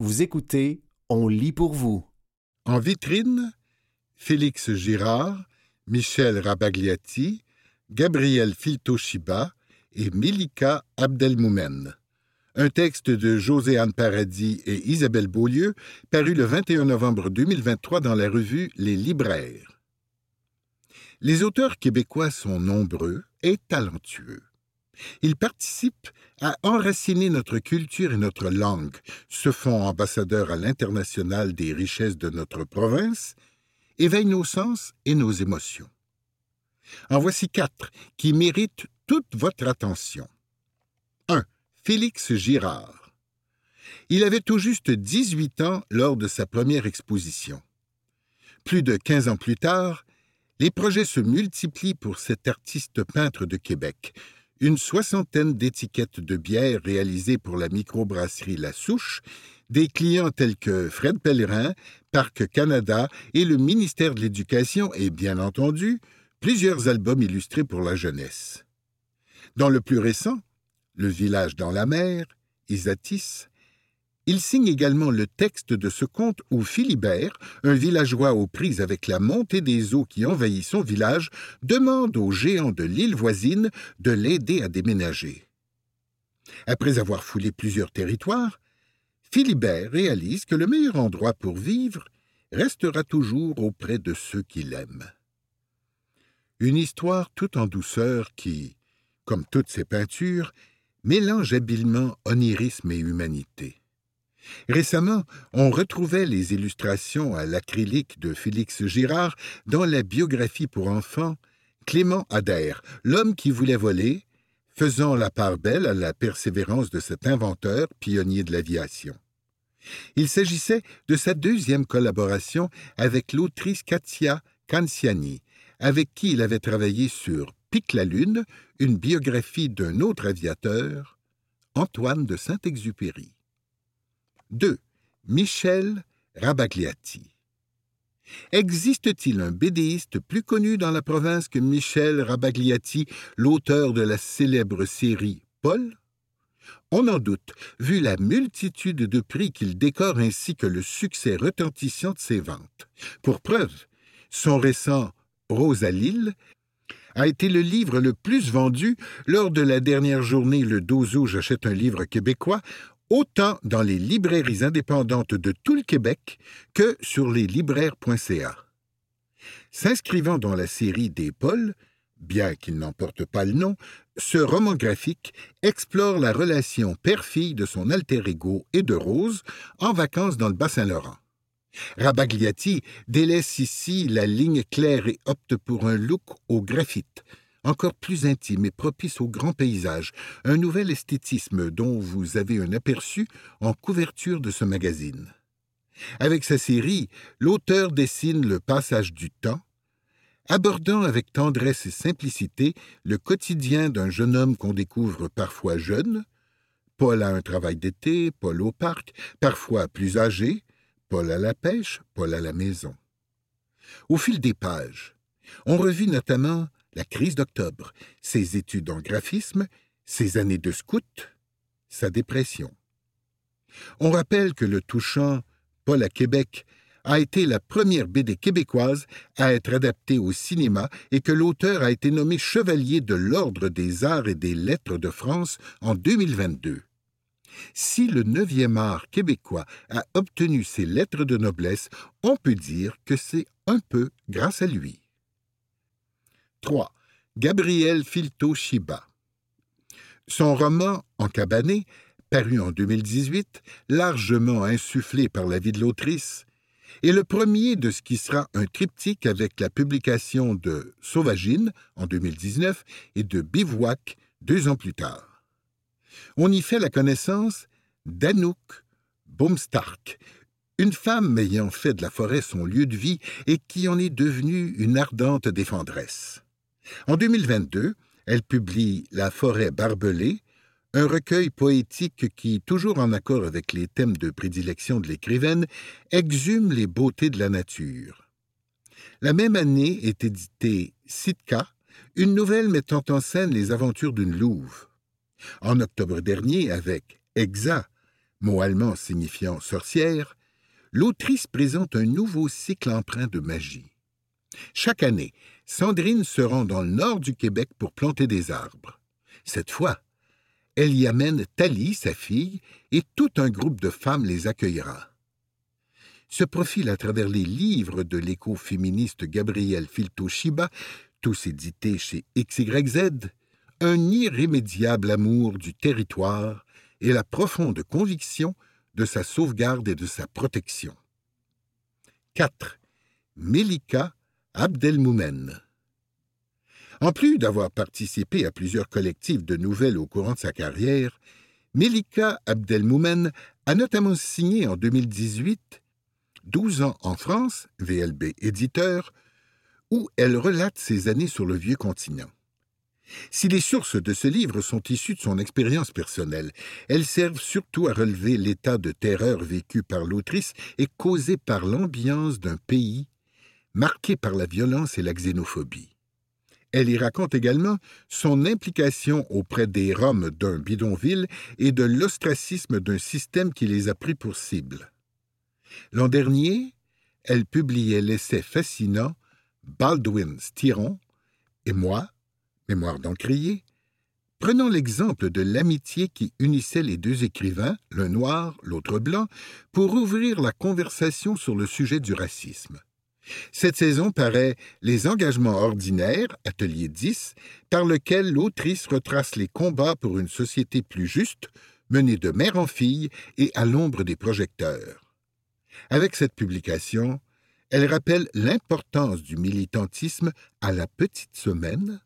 Vous écoutez On lit pour vous. En vitrine, Félix Girard, Michel Rabagliati, Gabriel Filtoshiba et Milika Abdelmoumen. Un texte de José-Anne Paradis et Isabelle Beaulieu, paru le 21 novembre 2023 dans la revue Les Libraires. Les auteurs québécois sont nombreux et talentueux. Ils participent à enraciner notre culture et notre langue, se font ambassadeurs à l'international des richesses de notre province, éveillent nos sens et nos émotions. En voici quatre qui méritent toute votre attention. 1. Félix Girard. Il avait tout juste 18 ans lors de sa première exposition. Plus de 15 ans plus tard, les projets se multiplient pour cet artiste peintre de Québec, une soixantaine d'étiquettes de bière réalisées pour la microbrasserie La Souche, des clients tels que Fred Pellerin, Parc Canada et le ministère de l'Éducation et, bien entendu, plusieurs albums illustrés pour la jeunesse. Dans le plus récent, Le village dans la mer, Isatis, il signe également le texte de ce conte où Philibert, un villageois aux prises avec la montée des eaux qui envahit son village, demande aux géants de l'île voisine de l'aider à déménager. Après avoir foulé plusieurs territoires, Philibert réalise que le meilleur endroit pour vivre restera toujours auprès de ceux qu'il aime. Une histoire toute en douceur qui, comme toutes ses peintures, mélange habilement onirisme et humanité. Récemment, on retrouvait les illustrations à l'acrylique de Félix Girard dans la biographie pour enfants Clément Adair, l'homme qui voulait voler, faisant la part belle à la persévérance de cet inventeur, pionnier de l'aviation. Il s'agissait de sa deuxième collaboration avec l'autrice Katia Canciani, avec qui il avait travaillé sur Pique la Lune, une biographie d'un autre aviateur, Antoine de Saint-Exupéry. 2. Michel Rabagliati. Existe-t-il un bédéiste plus connu dans la province que Michel Rabagliati, l'auteur de la célèbre série Paul? On en doute, vu la multitude de prix qu'il décore ainsi que le succès retentissant de ses ventes. Pour preuve, son récent Rosalille a été le livre le plus vendu lors de la dernière journée le 12 août J'achète un livre québécois, autant dans les librairies indépendantes de tout le Québec que sur les libraires.ca. S'inscrivant dans la série des Pauls, bien qu'il n'en porte pas le nom, ce roman graphique explore la relation père-fille de son alter ego et de Rose en vacances dans le Bas-Saint-Laurent. Rabagliati délaisse ici la ligne claire et opte pour un look au graphite, encore plus intime et propice au grand paysage, un nouvel esthétisme dont vous avez un aperçu en couverture de ce magazine. Avec sa série, l'auteur dessine le passage du temps, abordant avec tendresse et simplicité le quotidien d'un jeune homme qu'on découvre parfois jeune, Paul a un travail d'été, Paul au parc, parfois plus âgé, Paul à la pêche, Paul à la maison. Au fil des pages, on revit notamment la crise d'octobre, ses études en graphisme, ses années de scout, sa dépression. On rappelle que le touchant Paul à Québec a été la première BD québécoise à être adaptée au cinéma et que l'auteur a été nommé chevalier de l'Ordre des Arts et des Lettres de France en 2022. Si le neuvième art québécois a obtenu ses lettres de noblesse, on peut dire que c'est un peu grâce à lui. 3. Gabriel Filto-Shiba. Son roman En cabané, paru en 2018, largement insufflé par la vie de l'autrice, est le premier de ce qui sera un triptyque avec la publication de Sauvagine en 2019 et de Bivouac deux ans plus tard. On y fait la connaissance d'Anouk Baumstark, une femme ayant fait de la forêt son lieu de vie et qui en est devenue une ardente défendresse. En 2022, elle publie La forêt barbelée, un recueil poétique qui, toujours en accord avec les thèmes de prédilection de l'écrivaine, exhume les beautés de la nature. La même année est éditée Sitka, une nouvelle mettant en scène les aventures d'une louve. En octobre dernier, avec Exa, mot allemand signifiant sorcière, l'autrice présente un nouveau cycle empreint de magie. Chaque année, Sandrine se rend dans le nord du Québec pour planter des arbres. Cette fois, elle y amène Thalie, sa fille, et tout un groupe de femmes les accueillera. Se profile à travers les livres de l'éco-féministe Gabrielle Filto-Shiba, tous édités chez XYZ, un irrémédiable amour du territoire et la profonde conviction de sa sauvegarde et de sa protection. 4. Melika Abdelmoumen. En plus d'avoir participé à plusieurs collectifs de nouvelles au courant de sa carrière, Melika Abdelmoumen a notamment signé en 2018 12 ans en France, VLB éditeur, où elle relate ses années sur le vieux continent. Si les sources de ce livre sont issues de son expérience personnelle, elles servent surtout à relever l'état de terreur vécu par l'autrice et causé par l'ambiance d'un pays marqué par la violence et la xénophobie. Elle y raconte également son implication auprès des Roms d'un bidonville et de l'ostracisme d'un système qui les a pris pour cible. L'an dernier, elle publiait l'essai fascinant Baldwin Styron et moi, Mémoire d'encrier, prenant l'exemple de l'amitié qui unissait les deux écrivains, l'un noir, l'autre blanc, pour ouvrir la conversation sur le sujet du racisme. Cette saison paraît Les engagements ordinaires, atelier 10, par lequel l'autrice retrace les combats pour une société plus juste, menés de mère en fille et à l'ombre des projecteurs. Avec cette publication, elle rappelle l'importance du militantisme à la petite semaine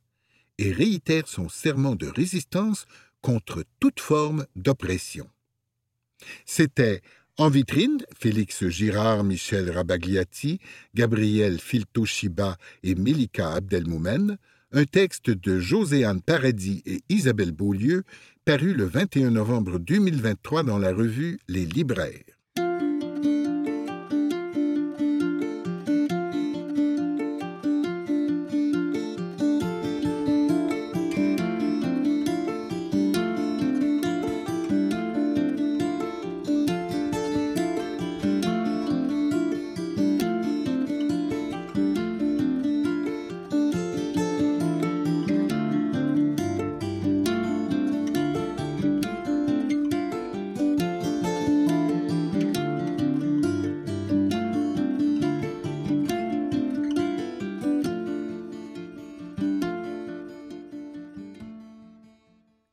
et réitère son serment de résistance contre toute forme d'oppression. C'était en vitrine, Félix Girard, Michel Rabagliati, Gabriel Filtoshiba et Melika Abdelmoumen, un texte de Joséanne Paradis et Isabelle Beaulieu, paru le 21 novembre 2023 dans la revue Les Libraires.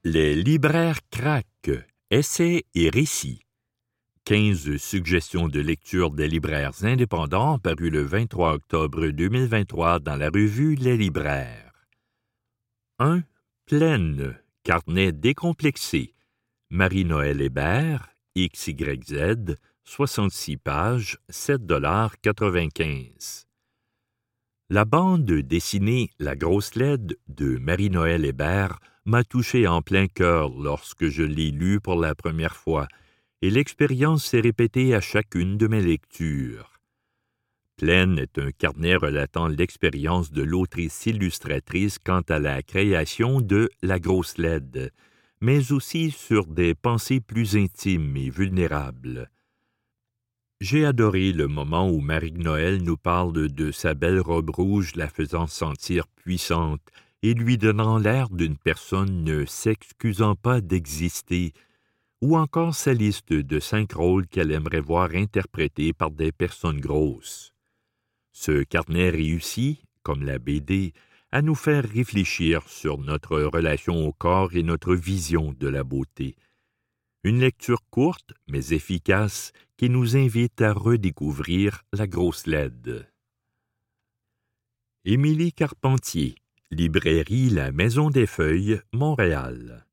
Les libraires craquent, essais et récits. 15 suggestions de lecture des libraires indépendants parues le 23 octobre 2023 dans la revue Les libraires. 1. Pleine, carnet décomplexé. Marie-Noël Hébert, XYZ, 66 pages, 7,95 La bande dessinée La grosse LED de Marie-Noël Hébert m'a touché en plein cœur lorsque je l'ai lu pour la première fois, et l'expérience s'est répétée à chacune de mes lectures. Pleine est un carnet relatant l'expérience de l'autrice illustratrice quant à la création de La grosse LED, mais aussi sur des pensées plus intimes et vulnérables. J'ai adoré le moment où Marie-Noël nous parle de sa belle robe rouge la faisant sentir puissante, et lui donnant l'air d'une personne ne s'excusant pas d'exister, ou encore sa liste de cinq rôles qu'elle aimerait voir interprétés par des personnes grosses. Ce carnet réussit, comme la BD, à nous faire réfléchir sur notre relation au corps et notre vision de la beauté. Une lecture courte mais efficace qui nous invite à redécouvrir la grosse LED. Émilie Carpentier Librairie La Maison des Feuilles, Montréal.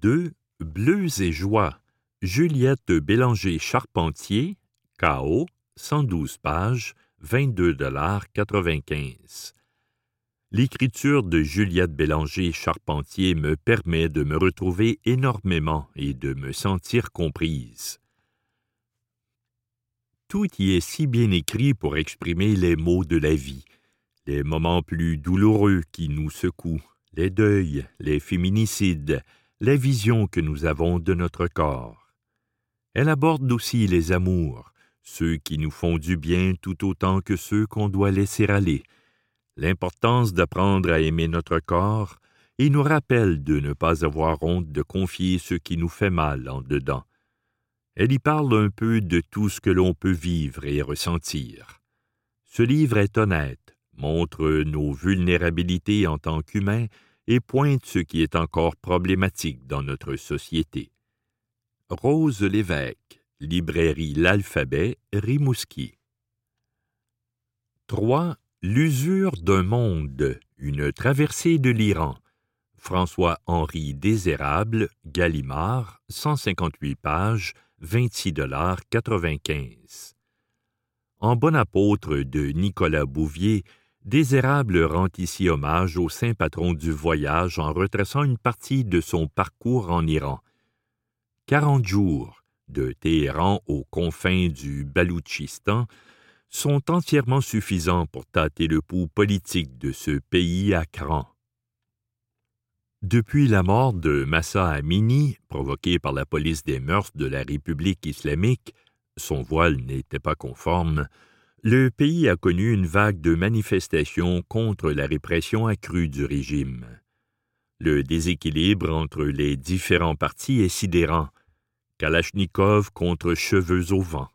2. Bleues et joie. Juliette Bélanger-Charpentier, KO, 112 pages, 22,95 L'écriture de Juliette Bélanger-Charpentier me permet de me retrouver énormément et de me sentir comprise. Tout y est si bien écrit pour exprimer les mots de la vie, les moments plus douloureux qui nous secouent, les deuils, les féminicides, la vision que nous avons de notre corps. Elle aborde aussi les amours, ceux qui nous font du bien tout autant que ceux qu'on doit laisser aller, l'importance d'apprendre à aimer notre corps, et nous rappelle de ne pas avoir honte de confier ce qui nous fait mal en dedans. Elle y parle un peu de tout ce que l'on peut vivre et ressentir. Ce livre est honnête, montre nos vulnérabilités en tant qu'humains et pointe ce qui est encore problématique dans notre société. Rose Lévesque, librairie L'Alphabet, Rimouski. 3. L'usure d'un monde, une traversée de l'Iran. François-Henri Désérable, Gallimard, 158 pages, 26,95 En bon apôtre de Nicolas Bouvier, Désérable rend ici hommage au saint patron du voyage en retraçant une partie de son parcours en Iran. Quarante jours, de Téhéran aux confins du Baloutchistan, sont entièrement suffisants pour tâter le pouls politique de ce pays à cran. Depuis la mort de Massa Amini, provoquée par la police des mœurs de la République islamique, son voile n'était pas conforme, le pays a connu une vague de manifestations contre la répression accrue du régime. Le déséquilibre entre les différents partis est sidérant. Kalachnikov contre cheveux au vent.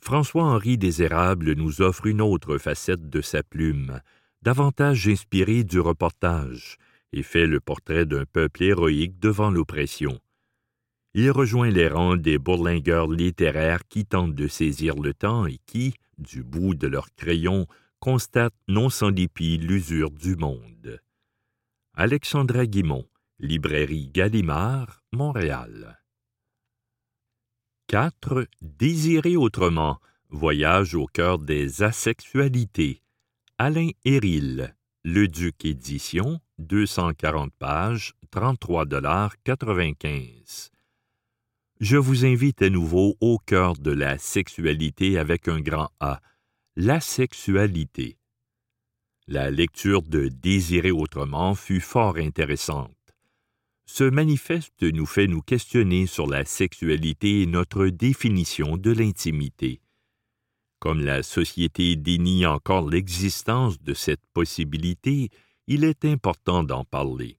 François-Henri Désérable nous offre une autre facette de sa plume, davantage inspirée du reportage, et fait le portrait d'un peuple héroïque devant l'oppression. Il rejoint les rangs des bourlingueurs littéraires qui tentent de saisir le temps et qui, du bout de leur crayon, constatent non sans dépit l'usure du monde. Alexandra Guimont, Librairie Gallimard, Montréal. 4. Désirer autrement. Voyage au cœur des asexualités. Alain Héril, Le Duc Édition, 240 pages, 33,95 Je vous invite à nouveau au cœur de la sexualité avec un grand A, la sexualité. La lecture de Désirer autrement fut fort intéressante. Ce manifeste nous fait nous questionner sur la sexualité et notre définition de l'intimité. Comme la société dénie encore l'existence de cette possibilité, il est important d'en parler.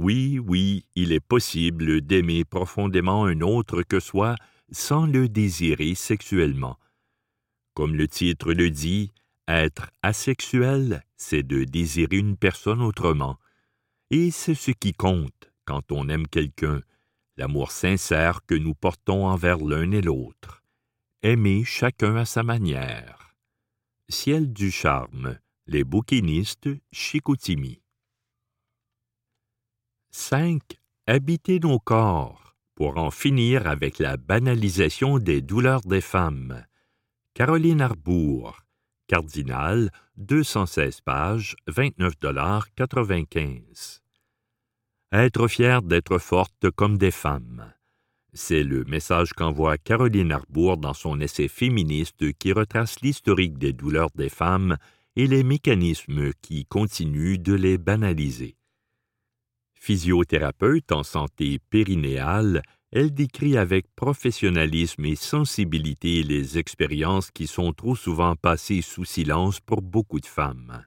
Oui, oui, il est possible d'aimer profondément un autre que soi sans le désirer sexuellement. Comme le titre le dit, être asexuel, c'est de désirer une personne autrement. Et c'est ce qui compte quand on aime quelqu'un, l'amour sincère que nous portons envers l'un et l'autre. Aimer chacun à sa manière. Ciel du charme, les bouquinistes Chicoutimi. 5. Habiter nos corps pour en finir avec la banalisation des douleurs des femmes. Caroline Arbour, Cardinal, 216 pages, 29,95 Être fier d'être forte comme des femmes. C'est le message qu'envoie Caroline Arbour dans son essai féministe qui retrace l'historique des douleurs des femmes et les mécanismes qui continuent de les banaliser. Physiothérapeute en santé périnéale, elle décrit avec professionnalisme et sensibilité les expériences qui sont trop souvent passées sous silence pour beaucoup de femmes.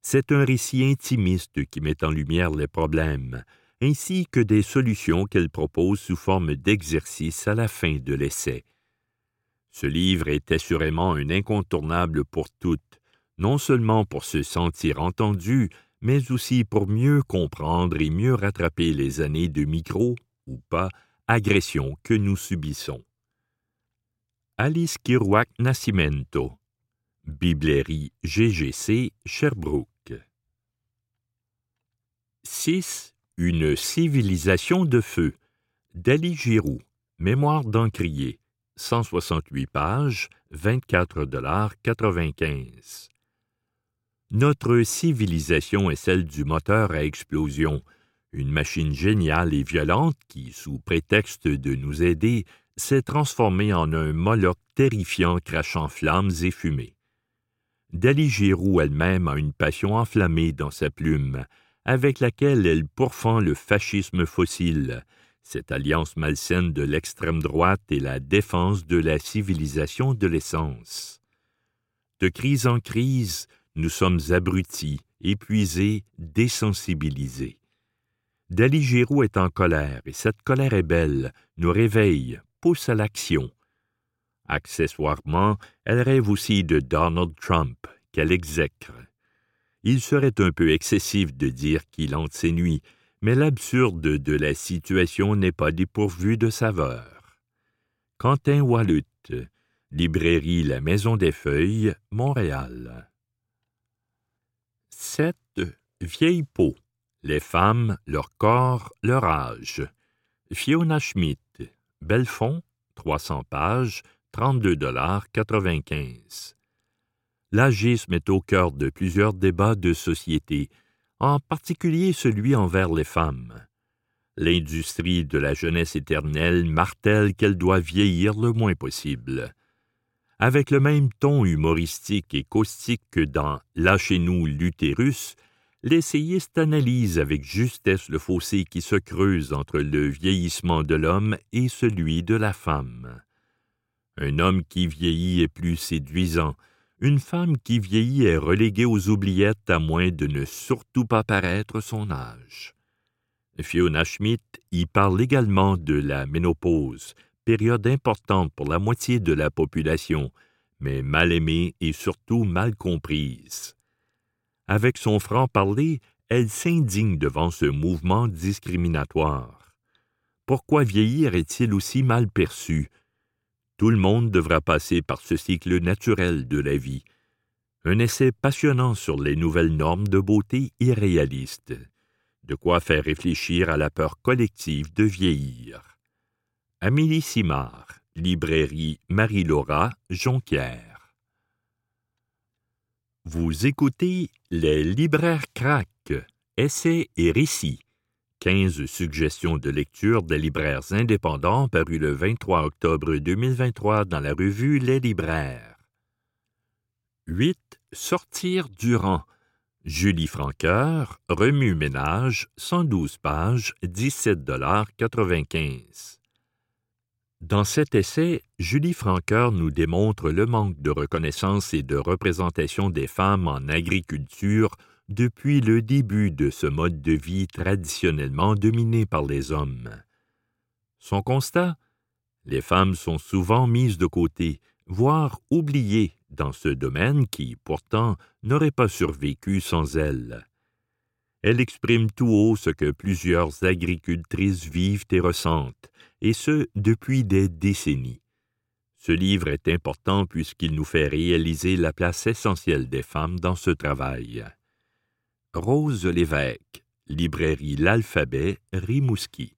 C'est un récit intimiste qui met en lumière les problèmes, ainsi que des solutions qu'elle propose sous forme d'exercice à la fin de l'essai. Ce livre est assurément un incontournable pour toutes, non seulement pour se sentir entendu, mais aussi pour mieux comprendre et mieux rattraper les années de micro, ou pas, agression que nous subissons. Alice Kirouac Nascimento, Biblerie GGC, Sherbrooke. 6. Une civilisation de feu. d'Ali Giroux, Mémoire d'encrier, 168 pages, 24,95 notre civilisation est celle du moteur à explosion, une machine géniale et violente qui, sous prétexte de nous aider, s'est transformée en un moloch terrifiant crachant flammes et fumées. Dali Giroux elle-même a une passion enflammée dans sa plume, avec laquelle elle pourfend le fascisme fossile, cette alliance malsaine de l'extrême droite et la défense de la civilisation de l'essence. De crise en crise, nous sommes abrutis, épuisés, désensibilisés. Dali Giroux est en colère, et cette colère est belle, nous réveille, pousse à l'action. Accessoirement, elle rêve aussi de Donald Trump, qu'elle exècre. Il serait un peu excessif de dire qu'il hante ses nuits, mais l'absurde de la situation n'est pas dépourvu de saveur. Quentin Wallut, Librairie La Maison des Feuilles, Montréal. 7. Vieille peau. Les femmes, leur corps, leur âge. Fiona Schmidt. Belfond, 300 pages, 32,95 L'agisme est au cœur de plusieurs débats de société, en particulier celui envers les femmes. L'industrie de la jeunesse éternelle martèle qu'elle doit vieillir le moins possible. Avec le même ton humoristique et caustique que dans Lâchez-nous l'utérus, l'essayiste analyse avec justesse le fossé qui se creuse entre le vieillissement de l'homme et celui de la femme. Un homme qui vieillit est plus séduisant, une femme qui vieillit est reléguée aux oubliettes à moins de ne surtout pas paraître son âge. Fiona Schmidt y parle également de la ménopause, période importante pour la moitié de la population, mais mal aimée et surtout mal comprise. Avec son franc-parler, elle s'indigne devant ce mouvement discriminatoire. Pourquoi vieillir est-il aussi mal perçu? Tout le monde devra passer par ce cycle naturel de la vie. Un essai passionnant sur les nouvelles normes de beauté irréalistes. De quoi faire réfléchir à la peur collective de vieillir. Amélie Simard, librairie Marie-Laura, Jonquière. Vous écoutez Les libraires craques, essais et récits. 15 suggestions de lecture des libraires indépendants parues le 23 octobre 2023 dans la revue Les libraires. 8. Sortir du rang. Julie Franqueur, remue-ménage, 112 pages, 17,95 dans cet essai, Julie Franqueur nous démontre le manque de reconnaissance et de représentation des femmes en agriculture depuis le début de ce mode de vie traditionnellement dominé par les hommes. Son constat? Les femmes sont souvent mises de côté, voire oubliées dans ce domaine qui, pourtant, n'aurait pas survécu sans elles. Elle exprime tout haut ce que plusieurs agricultrices vivent et ressentent, et ce depuis des décennies. Ce livre est important puisqu'il nous fait réaliser la place essentielle des femmes dans ce travail. Rose Lévesque, librairie L'Alphabet, Rimouski.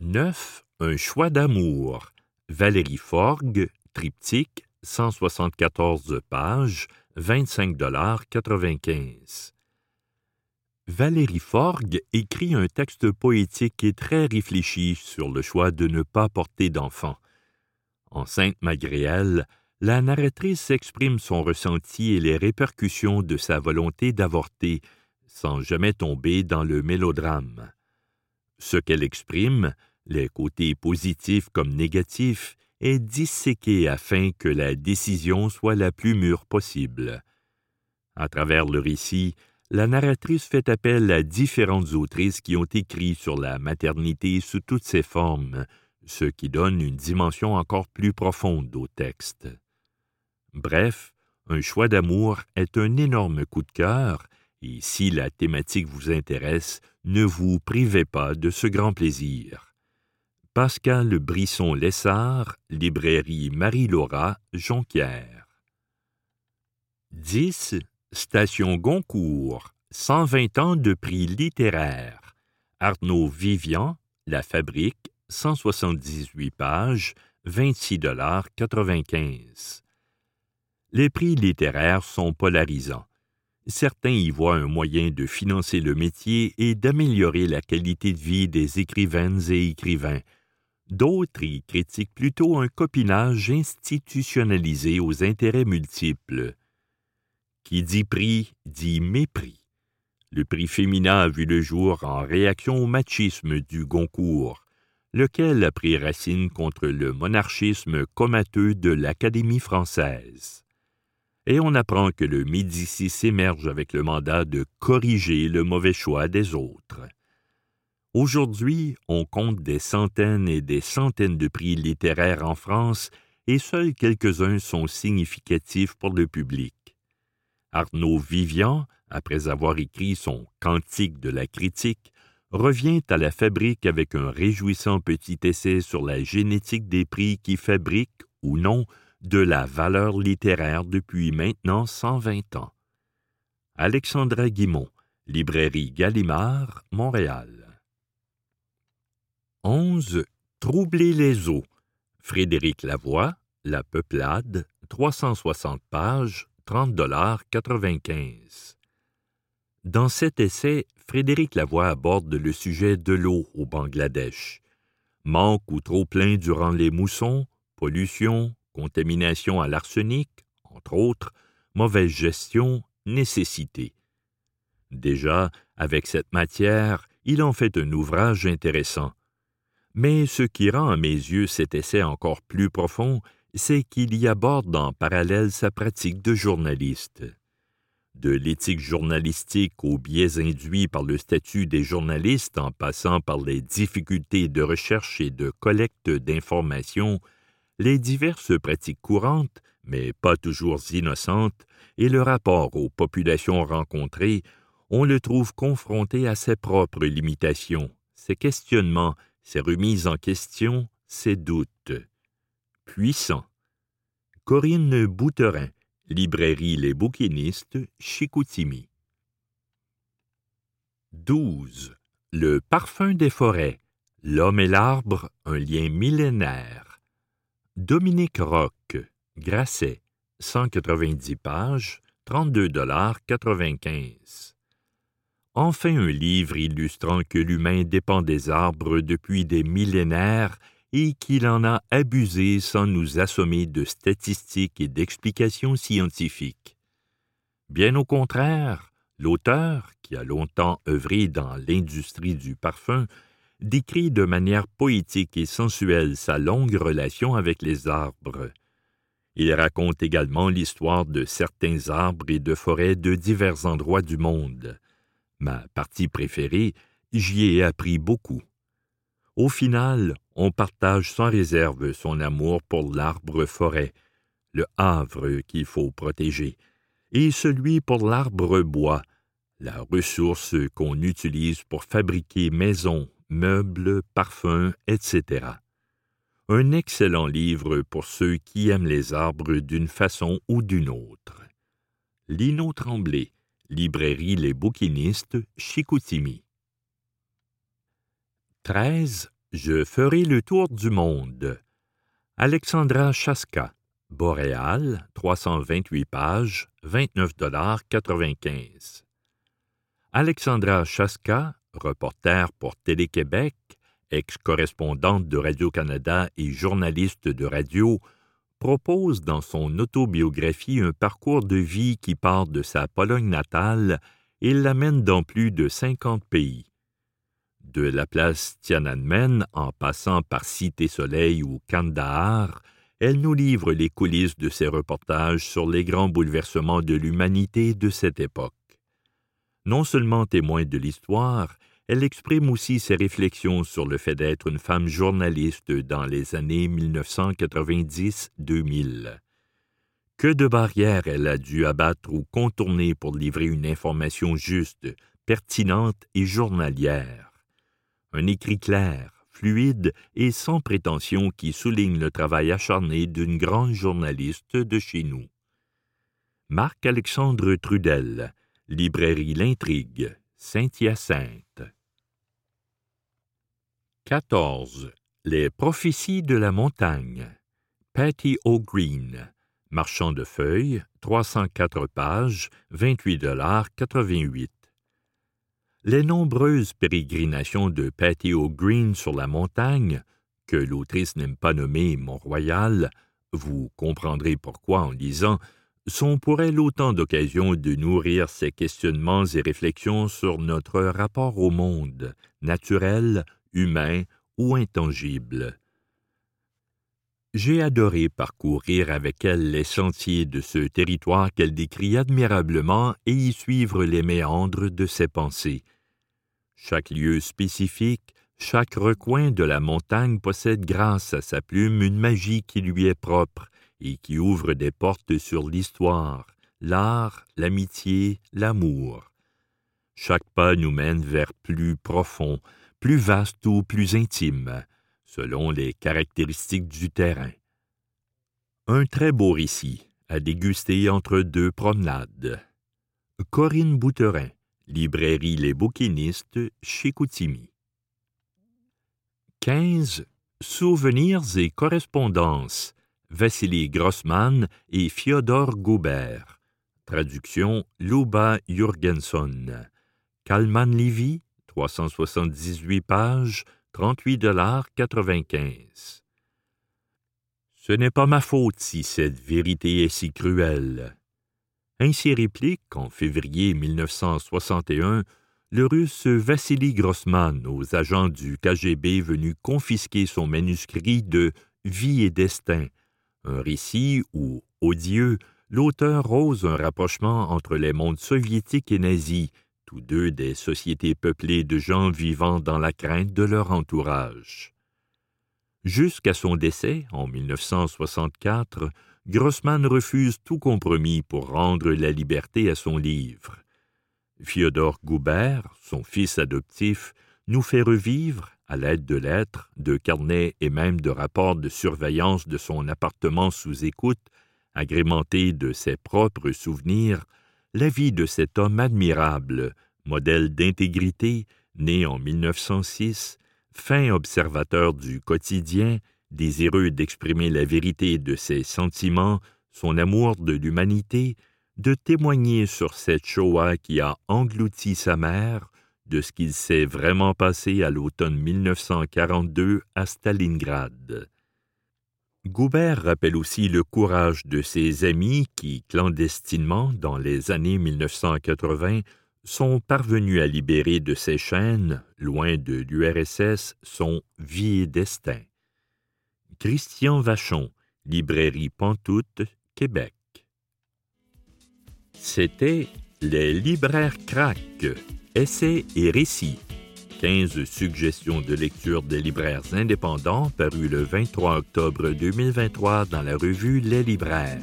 9. Un choix d'amour. Valérie Forgue, triptyque, 174 pages, 25,95 Valérie Forgue écrit un texte poétique et très réfléchi sur le choix de ne pas porter d'enfant. Enceinte malgré elle, la narratrice exprime son ressenti et les répercussions de sa volonté d'avorter, sans jamais tomber dans le mélodrame. Ce qu'elle exprime, les côtés positifs comme négatifs, est disséqué afin que la décision soit la plus mûre possible. À travers le récit, la narratrice fait appel à différentes autrices qui ont écrit sur la maternité sous toutes ses formes, ce qui donne une dimension encore plus profonde au texte. Bref, un choix d'amour est un énorme coup de cœur, et si la thématique vous intéresse, ne vous privez pas de ce grand plaisir. Pascal Brisson-Lessard, librairie Marie-Laura, Jonquière. 10. Station Goncourt, 120 ans de prix littéraire. Arnaud Vivian, La Fabrique, 178 pages, 26,95 Les prix littéraires sont polarisants. Certains y voient un moyen de financer le métier et d'améliorer la qualité de vie des écrivaines et écrivains. D'autres y critiquent plutôt un copinage institutionnalisé aux intérêts multiples. Qui dit prix dit mépris. Le prix féminin a vu le jour en réaction au machisme du Goncourt, lequel a pris racine contre le monarchisme comateux de l'Académie française. Et on apprend que le Médicis émerge avec le mandat de corriger le mauvais choix des autres. Aujourd'hui, on compte des centaines et des centaines de prix littéraires en France et seuls quelques-uns sont significatifs pour le public. Arnaud Vivian, après avoir écrit son Cantique de la critique, revient à la fabrique avec un réjouissant petit essai sur la génétique des prix qui fabriquent, ou non, de la valeur littéraire depuis maintenant 120 ans. Alexandra Guimont, Librairie Gallimard, Montréal. 11. Troubler les eaux. Frédéric Lavoie, La Peuplade, 360 pages, 30 dollars 95. Dans cet essai, Frédéric Lavoie aborde le sujet de l'eau au Bangladesh. Manque ou trop plein durant les moussons, pollution, contamination à l'arsenic, entre autres, mauvaise gestion, nécessité. Déjà, avec cette matière, il en fait un ouvrage intéressant. Mais ce qui rend à mes yeux cet essai encore plus profond, c'est qu'il y aborde en parallèle sa pratique de journaliste de l'éthique journalistique aux biais induits par le statut des journalistes en passant par les difficultés de recherche et de collecte d'informations, les diverses pratiques courantes, mais pas toujours innocentes, et le rapport aux populations rencontrées, on le trouve confronté à ses propres limitations, ses questionnements, ses remises en question, ses doutes. Corinne Bouterin, Librairie Les Bouquinistes, Chicoutimi. 12. Le parfum des forêts. L'homme et l'arbre, un lien millénaire. Dominique Roch, Grasset, 190 pages, 32,95 Enfin un livre illustrant que l'humain dépend des arbres depuis des millénaires et qu'il en a abusé sans nous assommer de statistiques et d'explications scientifiques. Bien au contraire, l'auteur, qui a longtemps œuvré dans l'industrie du parfum, décrit de manière poétique et sensuelle sa longue relation avec les arbres. Il raconte également l'histoire de certains arbres et de forêts de divers endroits du monde. Ma partie préférée, j'y ai appris beaucoup. Au final, on partage sans réserve son amour pour l'arbre-forêt, le havre qu'il faut protéger, et celui pour l'arbre-bois, la ressource qu'on utilise pour fabriquer maisons, meubles, parfums, etc. Un excellent livre pour ceux qui aiment les arbres d'une façon ou d'une autre. Lino Tremblay, Librairie Les Bouquinistes, Chicoutimi. 13. Je ferai le tour du monde. Alexandra Chaska, Boréal, 328 pages, 29,95 Alexandra Chaska, reporter pour Télé-Québec, ex-correspondante de Radio-Canada et journaliste de radio, propose dans son autobiographie un parcours de vie qui part de sa Pologne natale et l'amène dans plus de 50 pays de la place Tiananmen en passant par Cité Soleil ou Kandahar, elle nous livre les coulisses de ses reportages sur les grands bouleversements de l'humanité de cette époque. Non seulement témoin de l'histoire, elle exprime aussi ses réflexions sur le fait d'être une femme journaliste dans les années 1990-2000. Que de barrières elle a dû abattre ou contourner pour livrer une information juste, pertinente et journalière un écrit clair, fluide et sans prétention qui souligne le travail acharné d'une grande journaliste de chez nous. Marc-Alexandre Trudel, Librairie L'Intrigue, Saint-Hyacinthe. 14. Les prophéties de la montagne. Patty O'Green, Marchand de feuilles, 304 pages, 28,88 les nombreuses pérégrinations de Patty O'Green sur la montagne, que l'autrice n'aime pas nommer Mont-Royal, vous comprendrez pourquoi en lisant, sont pour elle autant d'occasions de nourrir ses questionnements et réflexions sur notre rapport au monde, naturel, humain ou intangible. J'ai adoré parcourir avec elle les sentiers de ce territoire qu'elle décrit admirablement et y suivre les méandres de ses pensées. Chaque lieu spécifique, chaque recoin de la montagne possède grâce à sa plume une magie qui lui est propre et qui ouvre des portes sur l'histoire, l'art, l'amitié, l'amour. Chaque pas nous mène vers plus profond, plus vaste ou plus intime, selon les caractéristiques du terrain. Un très beau récit à déguster entre deux promenades. Corinne Bouterin, librairie Les Bouquinistes chez Coutimi. 15. Souvenirs et correspondances Vassili Grossman et Fyodor Goubert. Traduction Luba Jurgenson. Kalman Levy, 378 pages, 38,95 Ce n'est pas ma faute si cette vérité est si cruelle. Ainsi réplique, en février 1961, le russe Vassili Grossman aux agents du KGB venus confisquer son manuscrit de Vie et destin, un récit où, odieux, l'auteur ose un rapprochement entre les mondes soviétiques et nazis, deux des sociétés peuplées de gens vivant dans la crainte de leur entourage. Jusqu'à son décès, en 1964, Grossman refuse tout compromis pour rendre la liberté à son livre. Fyodor Goubert, son fils adoptif, nous fait revivre, à l'aide de lettres, de carnets et même de rapports de surveillance de son appartement sous écoute, agrémentés de ses propres souvenirs, la vie de cet homme admirable, modèle d'intégrité, né en 1906, fin observateur du quotidien, désireux d'exprimer la vérité de ses sentiments, son amour de l'humanité, de témoigner sur cette Shoah qui a englouti sa mère, de ce qu'il s'est vraiment passé à l'automne 1942 à Stalingrad. Goubert rappelle aussi le courage de ses amis qui, clandestinement, dans les années 1980, sont parvenus à libérer de ses chaînes, loin de l'URSS, son vie et destin. Christian Vachon, Librairie Pantoute, Québec. C'était Les libraires craques Essais et récits. 15 suggestions de lecture des libraires indépendants parues le 23 octobre 2023 dans la revue Les libraires.